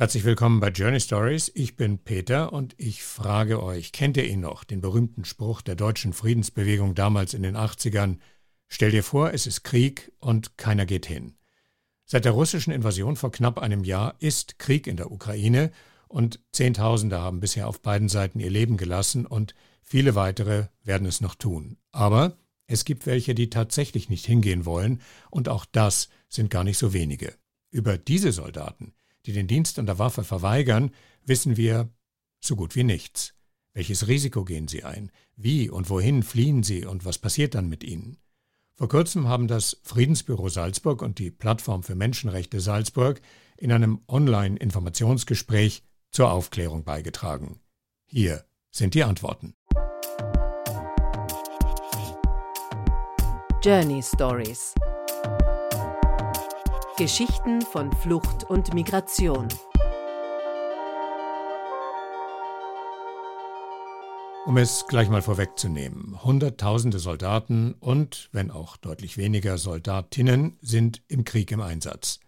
Herzlich willkommen bei Journey Stories. Ich bin Peter und ich frage euch, kennt ihr ihn noch, den berühmten Spruch der deutschen Friedensbewegung damals in den 80ern? Stell dir vor, es ist Krieg und keiner geht hin. Seit der russischen Invasion vor knapp einem Jahr ist Krieg in der Ukraine und Zehntausende haben bisher auf beiden Seiten ihr Leben gelassen und viele weitere werden es noch tun. Aber es gibt welche, die tatsächlich nicht hingehen wollen und auch das sind gar nicht so wenige. Über diese Soldaten die den Dienst an der Waffe verweigern, wissen wir so gut wie nichts. Welches Risiko gehen sie ein? Wie und wohin fliehen sie und was passiert dann mit ihnen? Vor kurzem haben das Friedensbüro Salzburg und die Plattform für Menschenrechte Salzburg in einem Online-Informationsgespräch zur Aufklärung beigetragen. Hier sind die Antworten. Journey Stories Geschichten von Flucht und Migration. Um es gleich mal vorwegzunehmen, Hunderttausende Soldaten und, wenn auch deutlich weniger Soldatinnen, sind im Krieg im Einsatz.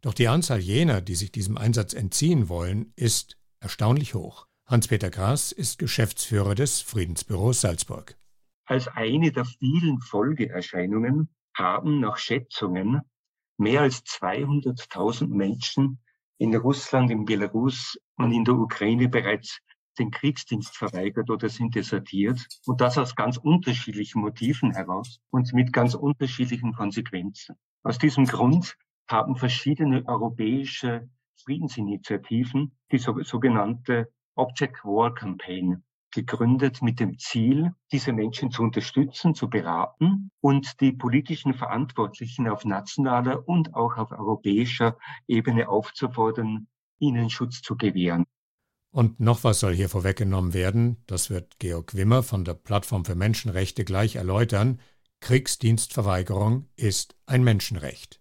Doch die Anzahl jener, die sich diesem Einsatz entziehen wollen, ist erstaunlich hoch. Hans-Peter Grass ist Geschäftsführer des Friedensbüros Salzburg. Als eine der vielen Folgeerscheinungen haben nach Schätzungen mehr als 200.000 Menschen in Russland, in Belarus und in der Ukraine bereits den Kriegsdienst verweigert oder sind desertiert und das aus ganz unterschiedlichen Motiven heraus und mit ganz unterschiedlichen Konsequenzen. Aus diesem Grund haben verschiedene europäische Friedensinitiativen die sogenannte Object War Campaign gegründet mit dem Ziel, diese Menschen zu unterstützen, zu beraten und die politischen Verantwortlichen auf nationaler und auch auf europäischer Ebene aufzufordern, ihnen Schutz zu gewähren. Und noch was soll hier vorweggenommen werden, das wird Georg Wimmer von der Plattform für Menschenrechte gleich erläutern. Kriegsdienstverweigerung ist ein Menschenrecht.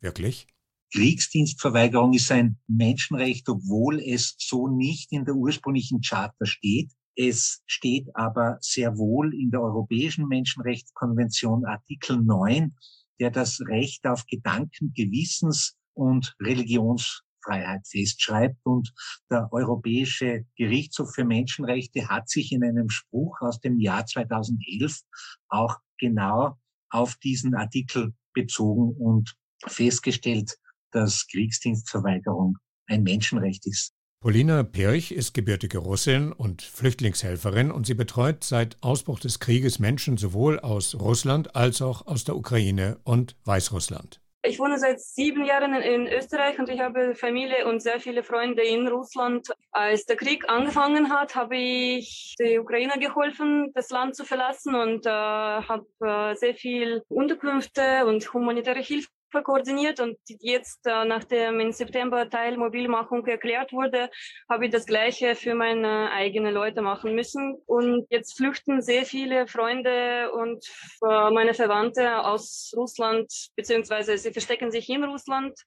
Wirklich? Kriegsdienstverweigerung ist ein Menschenrecht, obwohl es so nicht in der ursprünglichen Charta steht. Es steht aber sehr wohl in der Europäischen Menschenrechtskonvention Artikel 9, der das Recht auf Gedanken, Gewissens und Religionsfreiheit festschreibt. Und der Europäische Gerichtshof für Menschenrechte hat sich in einem Spruch aus dem Jahr 2011 auch genau auf diesen Artikel bezogen und festgestellt, dass Kriegsdienstverweigerung ein Menschenrecht ist. Polina Pirch ist gebürtige Russin und Flüchtlingshelferin und sie betreut seit Ausbruch des Krieges Menschen sowohl aus Russland als auch aus der Ukraine und Weißrussland. Ich wohne seit sieben Jahren in Österreich und ich habe Familie und sehr viele Freunde in Russland. Als der Krieg angefangen hat, habe ich der Ukraine geholfen, das Land zu verlassen und äh, habe äh, sehr viel Unterkünfte und humanitäre Hilfe koordiniert und jetzt, äh, nachdem im September Teilmobilmachung erklärt wurde, habe ich das Gleiche für meine eigenen Leute machen müssen. Und jetzt flüchten sehr viele Freunde und äh, meine Verwandte aus Russland, beziehungsweise sie verstecken sich in Russland.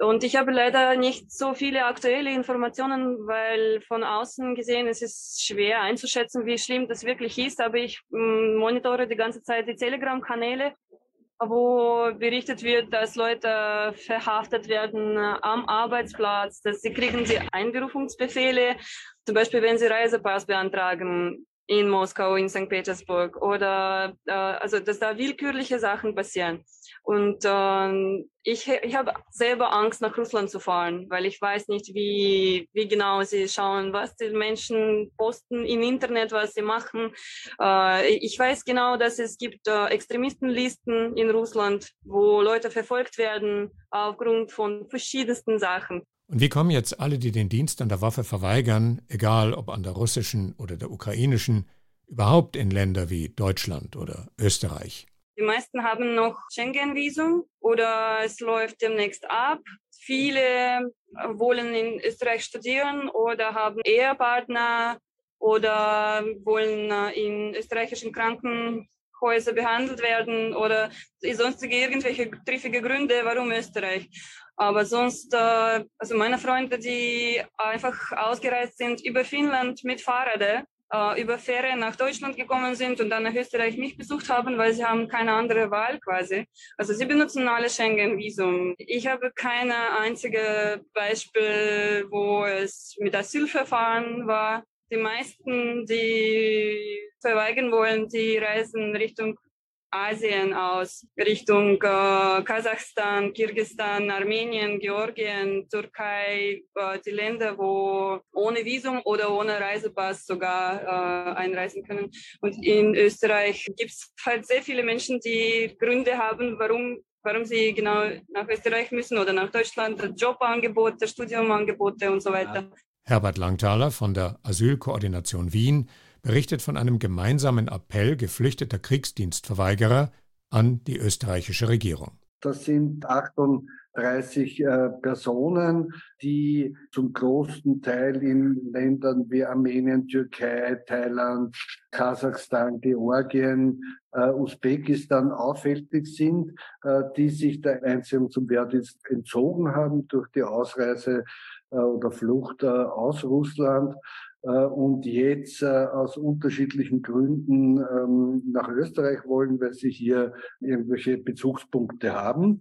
Und ich habe leider nicht so viele aktuelle Informationen, weil von außen gesehen es ist schwer einzuschätzen, wie schlimm das wirklich ist. Aber ich mm, monitore die ganze Zeit die Telegram-Kanäle wo berichtet wird, dass Leute verhaftet werden am Arbeitsplatz, dass sie kriegen sie Einberufungsbefehle, zum Beispiel wenn sie Reisepass beantragen in Moskau, in St. Petersburg oder äh, also dass da willkürliche Sachen passieren. Und äh, ich, ich habe selber Angst, nach Russland zu fahren, weil ich weiß nicht, wie, wie genau sie schauen, was die Menschen posten im Internet, was sie machen. Äh, ich weiß genau, dass es gibt äh, Extremistenlisten in Russland, wo Leute verfolgt werden aufgrund von verschiedensten Sachen. Und wie kommen jetzt alle, die den Dienst an der Waffe verweigern, egal ob an der russischen oder der ukrainischen, überhaupt in Länder wie Deutschland oder Österreich? Die meisten haben noch Schengen-Visum oder es läuft demnächst ab. Viele wollen in Österreich studieren oder haben Ehepartner oder wollen in österreichischen Krankenhäusern behandelt werden oder sonstige irgendwelche triffige Gründe, warum Österreich. Aber sonst, äh, also meine Freunde, die einfach ausgereist sind über Finnland mit Fahrrädern äh, über Fähre nach Deutschland gekommen sind und dann nach Österreich mich besucht haben, weil sie haben keine andere Wahl quasi. Also sie benutzen alle Schengen-Visum. Ich habe keine einzige Beispiel, wo es mit Asylverfahren war. Die meisten, die verweigern wollen, die reisen Richtung Asien aus, Richtung äh, Kasachstan, Kirgistan, Armenien, Georgien, Türkei, äh, die Länder, wo ohne Visum oder ohne Reisepass sogar äh, einreisen können. Und in Österreich gibt es halt sehr viele Menschen, die Gründe haben, warum warum sie genau nach Österreich müssen oder nach Deutschland, Jobangebote, Studiumangebote und so weiter. Herbert Langthaler von der Asylkoordination Wien berichtet von einem gemeinsamen Appell geflüchteter Kriegsdienstverweigerer an die österreichische Regierung. Das sind 38 äh, Personen, die zum großen Teil in Ländern wie Armenien, Türkei, Thailand, Kasachstan, Georgien, äh, Usbekistan auffällig sind, äh, die sich der Einziehung zum Wehrdienst entzogen haben durch die Ausreise äh, oder Flucht äh, aus Russland und jetzt aus unterschiedlichen Gründen ähm, nach Österreich wollen, weil sie hier irgendwelche Bezugspunkte haben.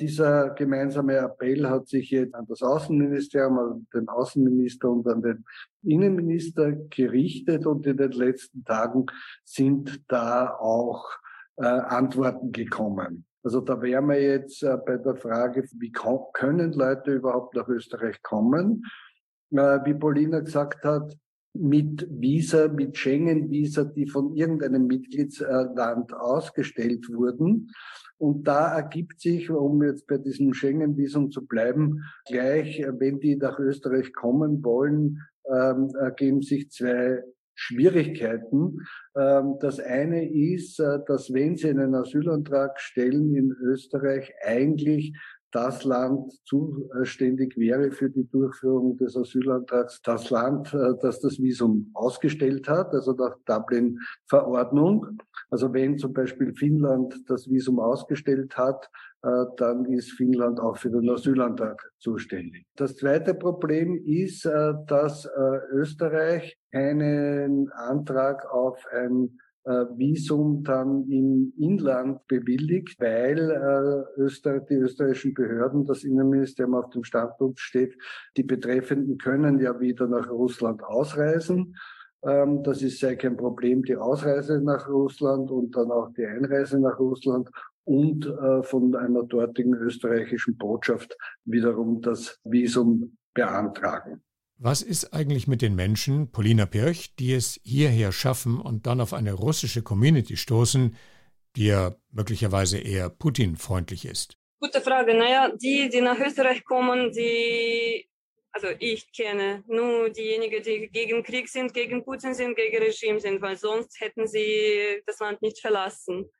Dieser gemeinsame Appell hat sich jetzt an das Außenministerium, an den Außenminister und an den Innenminister gerichtet und in den letzten Tagen sind da auch Antworten gekommen. Also da wären wir jetzt bei der Frage, wie können Leute überhaupt nach Österreich kommen? Wie Paulina gesagt hat, mit Visa, mit Schengen-Visa, die von irgendeinem Mitgliedsland ausgestellt wurden. Und da ergibt sich, um jetzt bei diesem Schengen-Visum zu bleiben, gleich, wenn die nach Österreich kommen wollen, ähm, ergeben sich zwei Schwierigkeiten. Ähm, das eine ist, äh, dass wenn Sie einen Asylantrag stellen in Österreich, eigentlich das Land zuständig wäre für die Durchführung des Asylantrags, das Land, äh, das das Visum ausgestellt hat, also nach Dublin-Verordnung. Also wenn zum Beispiel Finnland das Visum ausgestellt hat, äh, dann ist Finnland auch für den Asylantrag zuständig. Das zweite Problem ist, äh, dass Österreich einen Antrag auf ein Visum dann im Inland bewilligt, weil äh, Öster die österreichischen Behörden, das Innenministerium auf dem Standpunkt steht, die Betreffenden können ja wieder nach Russland ausreisen. Ähm, das ist sehr kein Problem, die Ausreise nach Russland und dann auch die Einreise nach Russland und äh, von einer dortigen österreichischen Botschaft wiederum das Visum beantragen. Was ist eigentlich mit den Menschen, Polina Pirch, die es hierher schaffen und dann auf eine russische Community stoßen, die ja möglicherweise eher Putin-freundlich ist? Gute Frage. Naja, die, die nach Österreich kommen, die, also ich kenne nur diejenigen, die gegen Krieg sind, gegen Putin sind, gegen Regime sind, weil sonst hätten sie das Land nicht verlassen.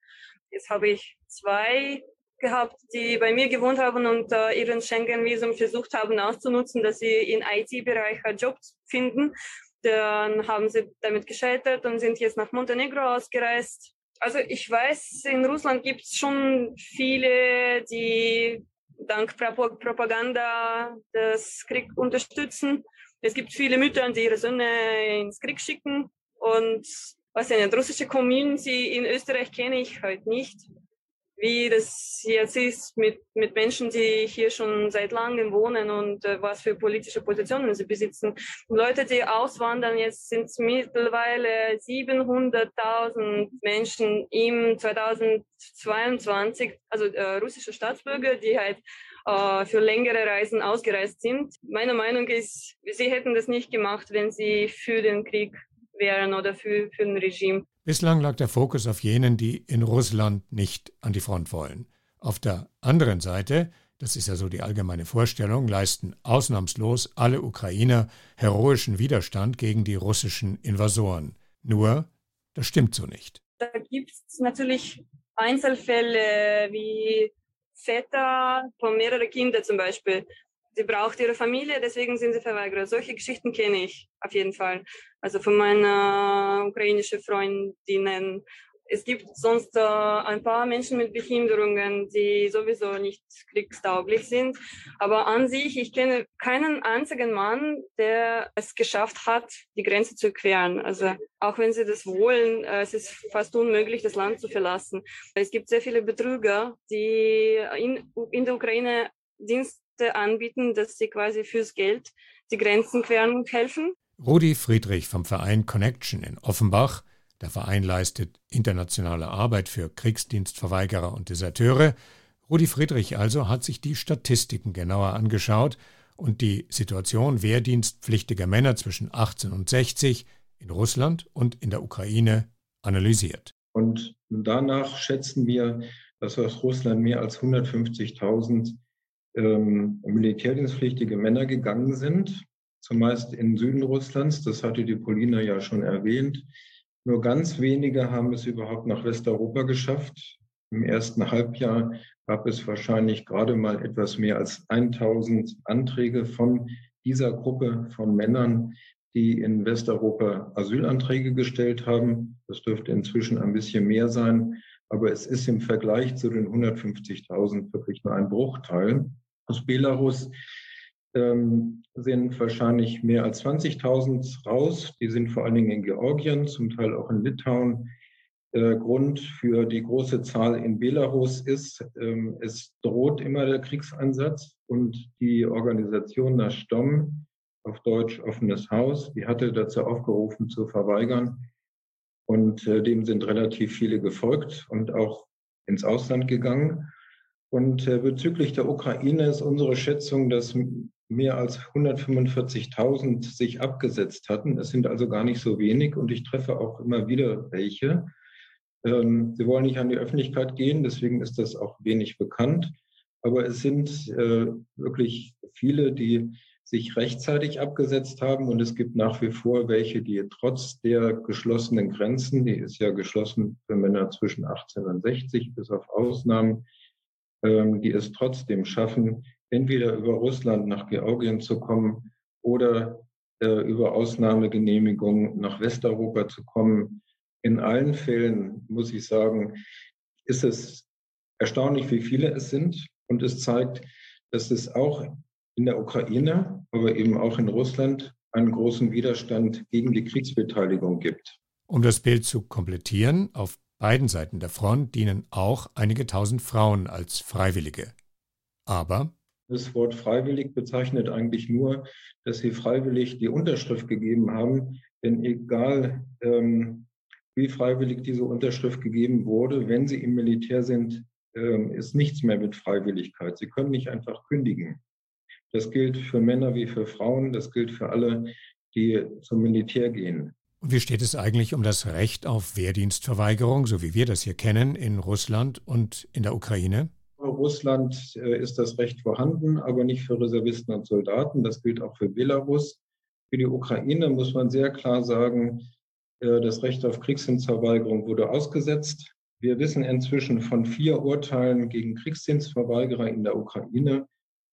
Jetzt habe ich zwei gehabt, die bei mir gewohnt haben und äh, ihren Schengen-Visum versucht haben auszunutzen, dass sie im IT-Bereich Jobs finden. Dann haben sie damit gescheitert und sind jetzt nach Montenegro ausgereist. Also ich weiß, in Russland gibt es schon viele, die dank Propaganda das Krieg unterstützen. Es gibt viele Mütter, die ihre Söhne ins Krieg schicken. Und was eine russische Community in Österreich kenne ich halt nicht wie das jetzt ist mit, mit Menschen, die hier schon seit langem wohnen und äh, was für politische Positionen sie besitzen. Leute, die auswandern, jetzt sind es mittlerweile 700.000 Menschen im 2022, also äh, russische Staatsbürger, die halt äh, für längere Reisen ausgereist sind. Meine Meinung ist, sie hätten das nicht gemacht, wenn sie für den Krieg wären oder für, für ein Regime. Bislang lag der Fokus auf jenen, die in Russland nicht an die Front wollen. Auf der anderen Seite, das ist ja so die allgemeine Vorstellung, leisten ausnahmslos alle Ukrainer heroischen Widerstand gegen die russischen Invasoren. Nur, das stimmt so nicht. Da gibt es natürlich Einzelfälle wie Väter von mehreren Kindern zum Beispiel, sie braucht ihre Familie, deswegen sind sie Verweigerer. Solche Geschichten kenne ich auf jeden Fall. Also von meiner ukrainischen Freundinnen. es gibt sonst äh, ein paar Menschen mit Behinderungen, die sowieso nicht kriegstauglich sind. Aber an sich, ich kenne keinen einzigen Mann, der es geschafft hat, die Grenze zu queren. Also auch wenn sie das wollen, äh, es ist fast unmöglich, das Land zu verlassen. Es gibt sehr viele Betrüger, die in, in der Ukraine Dienste anbieten, dass sie quasi fürs Geld die Grenzen queren und helfen. Rudi Friedrich vom Verein Connection in Offenbach der Verein leistet internationale Arbeit für Kriegsdienstverweigerer und Deserteure. Rudi Friedrich also hat sich die Statistiken genauer angeschaut und die Situation wehrdienstpflichtiger Männer zwischen 18 und 60 in Russland und in der Ukraine analysiert. Und danach schätzen wir, dass aus Russland mehr als 150.000 ähm, militärdienstpflichtige Männer gegangen sind, zumeist in Süden Russlands. Das hatte die Polina ja schon erwähnt. Nur ganz wenige haben es überhaupt nach Westeuropa geschafft. Im ersten Halbjahr gab es wahrscheinlich gerade mal etwas mehr als 1000 Anträge von dieser Gruppe von Männern, die in Westeuropa Asylanträge gestellt haben. Das dürfte inzwischen ein bisschen mehr sein, aber es ist im Vergleich zu den 150.000 wirklich nur ein Bruchteil. Aus Belarus ähm, sind wahrscheinlich mehr als 20.000 raus. Die sind vor allen Dingen in Georgien, zum Teil auch in Litauen. Der Grund für die große Zahl in Belarus ist, ähm, es droht immer der Kriegseinsatz und die Organisation Nastom, auf Deutsch offenes Haus, die hatte dazu aufgerufen zu verweigern. Und äh, dem sind relativ viele gefolgt und auch ins Ausland gegangen. Und äh, bezüglich der Ukraine ist unsere Schätzung, dass mehr als 145.000 sich abgesetzt hatten. Es sind also gar nicht so wenig und ich treffe auch immer wieder welche. Ähm, sie wollen nicht an die Öffentlichkeit gehen, deswegen ist das auch wenig bekannt. Aber es sind äh, wirklich viele, die sich rechtzeitig abgesetzt haben und es gibt nach wie vor welche, die trotz der geschlossenen Grenzen, die ist ja geschlossen für Männer zwischen 18 und 60 bis auf Ausnahmen, die es trotzdem schaffen, entweder über Russland nach Georgien zu kommen oder äh, über Ausnahmegenehmigung nach Westeuropa zu kommen. In allen Fällen, muss ich sagen, ist es erstaunlich, wie viele es sind. Und es zeigt, dass es auch in der Ukraine, aber eben auch in Russland einen großen Widerstand gegen die Kriegsbeteiligung gibt. Um das Bild zu komplettieren, auf beiden Seiten der Front dienen auch einige tausend Frauen als Freiwillige. Aber das Wort freiwillig bezeichnet eigentlich nur, dass sie freiwillig die Unterschrift gegeben haben. Denn egal, ähm, wie freiwillig diese Unterschrift gegeben wurde, wenn sie im Militär sind, ähm, ist nichts mehr mit Freiwilligkeit. Sie können nicht einfach kündigen. Das gilt für Männer wie für Frauen, das gilt für alle, die zum Militär gehen. Und wie steht es eigentlich um das Recht auf Wehrdienstverweigerung, so wie wir das hier kennen, in Russland und in der Ukraine? Russland äh, ist das Recht vorhanden, aber nicht für Reservisten und Soldaten. Das gilt auch für Belarus. Für die Ukraine muss man sehr klar sagen, äh, das Recht auf Kriegsdienstverweigerung wurde ausgesetzt. Wir wissen inzwischen von vier Urteilen gegen Kriegsdienstverweigerer in der Ukraine,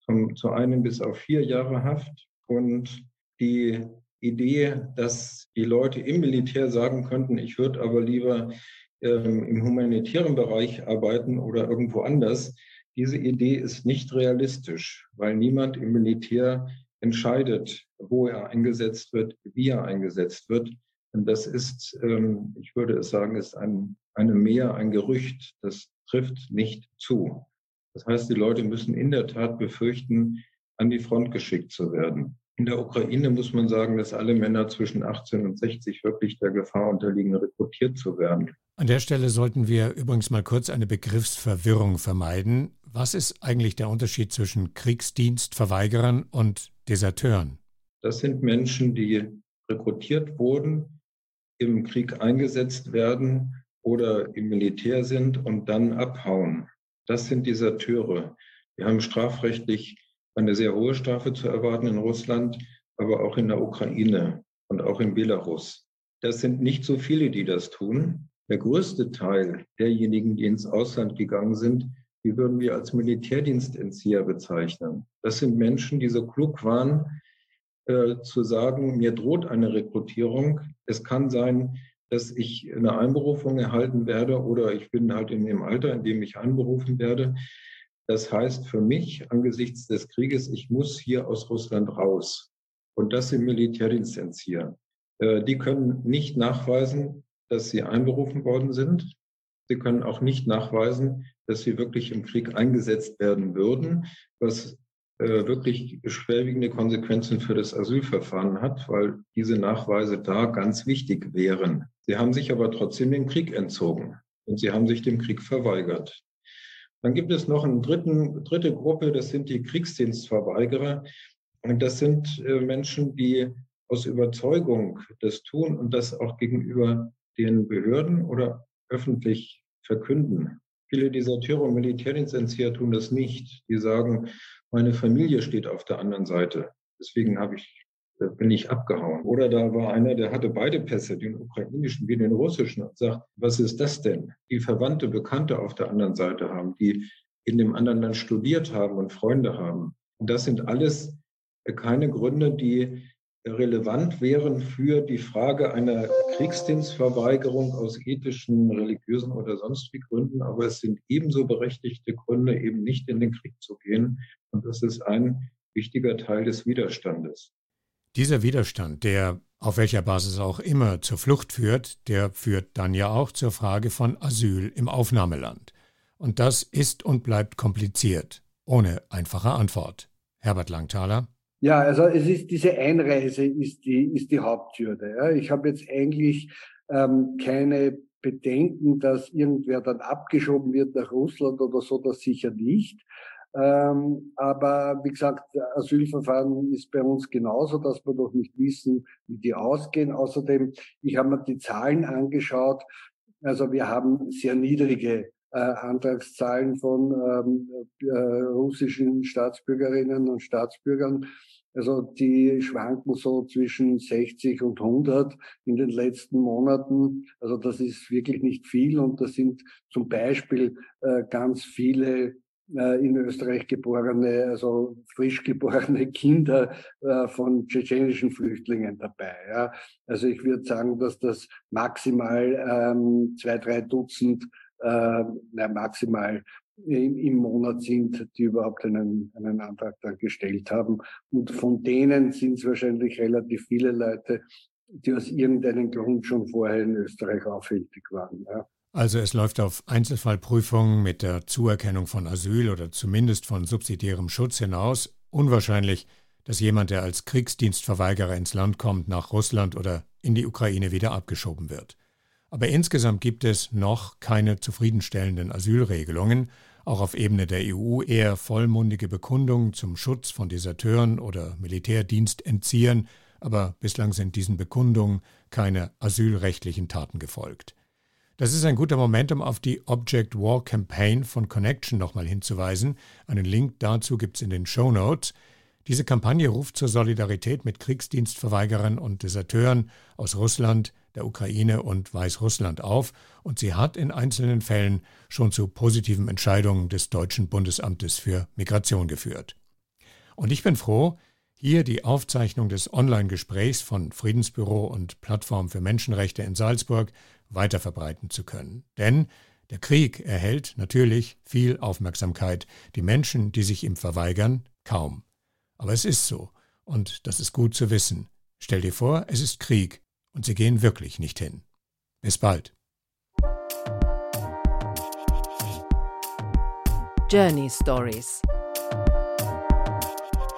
zum, zu einem bis auf vier Jahre Haft. Und die Idee, dass die Leute im Militär sagen könnten, ich würde aber lieber ähm, im humanitären Bereich arbeiten oder irgendwo anders. Diese Idee ist nicht realistisch, weil niemand im Militär entscheidet, wo er eingesetzt wird, wie er eingesetzt wird. Und das ist, ähm, ich würde es sagen, ist ein, eine Mehr, ein Gerücht. Das trifft nicht zu. Das heißt, die Leute müssen in der Tat befürchten, an die Front geschickt zu werden. In der Ukraine muss man sagen, dass alle Männer zwischen 18 und 60 wirklich der Gefahr unterliegen, rekrutiert zu werden. An der Stelle sollten wir übrigens mal kurz eine Begriffsverwirrung vermeiden. Was ist eigentlich der Unterschied zwischen Kriegsdienstverweigerern und Deserteuren? Das sind Menschen, die rekrutiert wurden, im Krieg eingesetzt werden oder im Militär sind und dann abhauen. Das sind Deserteure. Wir haben strafrechtlich eine sehr hohe Strafe zu erwarten in Russland, aber auch in der Ukraine und auch in Belarus. Das sind nicht so viele, die das tun. Der größte Teil derjenigen, die ins Ausland gegangen sind, die würden wir als Militärdienstentzieher bezeichnen. Das sind Menschen, die so klug waren, äh, zu sagen, mir droht eine Rekrutierung. Es kann sein, dass ich eine Einberufung erhalten werde oder ich bin halt in dem Alter, in dem ich einberufen werde. Das heißt für mich angesichts des Krieges, ich muss hier aus Russland raus und das im Militärdienst entziehen. Äh, die können nicht nachweisen, dass sie einberufen worden sind. Sie können auch nicht nachweisen, dass sie wirklich im Krieg eingesetzt werden würden, was äh, wirklich schwerwiegende Konsequenzen für das Asylverfahren hat, weil diese Nachweise da ganz wichtig wären. Sie haben sich aber trotzdem dem Krieg entzogen und sie haben sich dem Krieg verweigert. Dann gibt es noch eine dritten, dritte Gruppe, das sind die Kriegsdienstverweigerer. Und das sind äh, Menschen, die aus Überzeugung das tun und das auch gegenüber den Behörden oder öffentlich verkünden. Viele Deserteure und Militärdienstentzieher tun das nicht. Die sagen, meine Familie steht auf der anderen Seite. Deswegen habe ich, äh, bin ich abgehauen. Oder da war einer, der hatte beide Pässe, den ukrainischen wie den russischen, und sagt, was ist das denn? Die Verwandte, Bekannte auf der anderen Seite haben, die in dem anderen Land studiert haben und Freunde haben. Und das sind alles keine Gründe, die relevant wären für die Frage einer Kriegsdienstverweigerung aus ethischen, religiösen oder sonst wie Gründen. Aber es sind ebenso berechtigte Gründe, eben nicht in den Krieg zu gehen. Und das ist ein wichtiger Teil des Widerstandes. Dieser Widerstand, der auf welcher Basis auch immer zur Flucht führt, der führt dann ja auch zur Frage von Asyl im Aufnahmeland. Und das ist und bleibt kompliziert, ohne einfache Antwort. Herbert Langthaler. Ja, also es ist diese Einreise ist die, ist die Haupthürde. Ja. Ich habe jetzt eigentlich ähm, keine Bedenken, dass irgendwer dann abgeschoben wird nach Russland oder so, das sicher nicht. Ähm, aber wie gesagt, Asylverfahren ist bei uns genauso, dass wir noch nicht wissen, wie die ausgehen. Außerdem, ich habe mir die Zahlen angeschaut. Also wir haben sehr niedrige äh, Antragszahlen von ähm, äh, russischen Staatsbürgerinnen und Staatsbürgern. Also die schwanken so zwischen 60 und 100 in den letzten Monaten. Also das ist wirklich nicht viel und das sind zum Beispiel äh, ganz viele in Österreich geborene, also frisch geborene Kinder äh, von tschetschenischen Flüchtlingen dabei. Ja. Also ich würde sagen, dass das maximal ähm, zwei, drei Dutzend äh, na, maximal im, im Monat sind, die überhaupt einen, einen Antrag dann gestellt haben. Und von denen sind es wahrscheinlich relativ viele Leute, die aus irgendeinem Grund schon vorher in Österreich aufhältig waren. Ja. Also es läuft auf Einzelfallprüfungen mit der Zuerkennung von Asyl oder zumindest von subsidiärem Schutz hinaus. Unwahrscheinlich, dass jemand, der als Kriegsdienstverweigerer ins Land kommt, nach Russland oder in die Ukraine wieder abgeschoben wird. Aber insgesamt gibt es noch keine zufriedenstellenden Asylregelungen, auch auf Ebene der EU eher vollmundige Bekundungen zum Schutz von Deserteuren oder Militärdienstentziehern, aber bislang sind diesen Bekundungen keine asylrechtlichen Taten gefolgt. Das ist ein guter Moment, um auf die Object War Campaign von Connection nochmal hinzuweisen. Einen Link dazu gibt es in den Show Notes. Diese Kampagne ruft zur Solidarität mit Kriegsdienstverweigerern und Deserteuren aus Russland, der Ukraine und Weißrussland auf und sie hat in einzelnen Fällen schon zu positiven Entscheidungen des deutschen Bundesamtes für Migration geführt. Und ich bin froh, hier die Aufzeichnung des Online-Gesprächs von Friedensbüro und Plattform für Menschenrechte in Salzburg weiterverbreiten zu können. Denn der Krieg erhält natürlich viel Aufmerksamkeit, die Menschen, die sich ihm verweigern, kaum. Aber es ist so, und das ist gut zu wissen. Stell dir vor, es ist Krieg, und sie gehen wirklich nicht hin. Bis bald. Journey Stories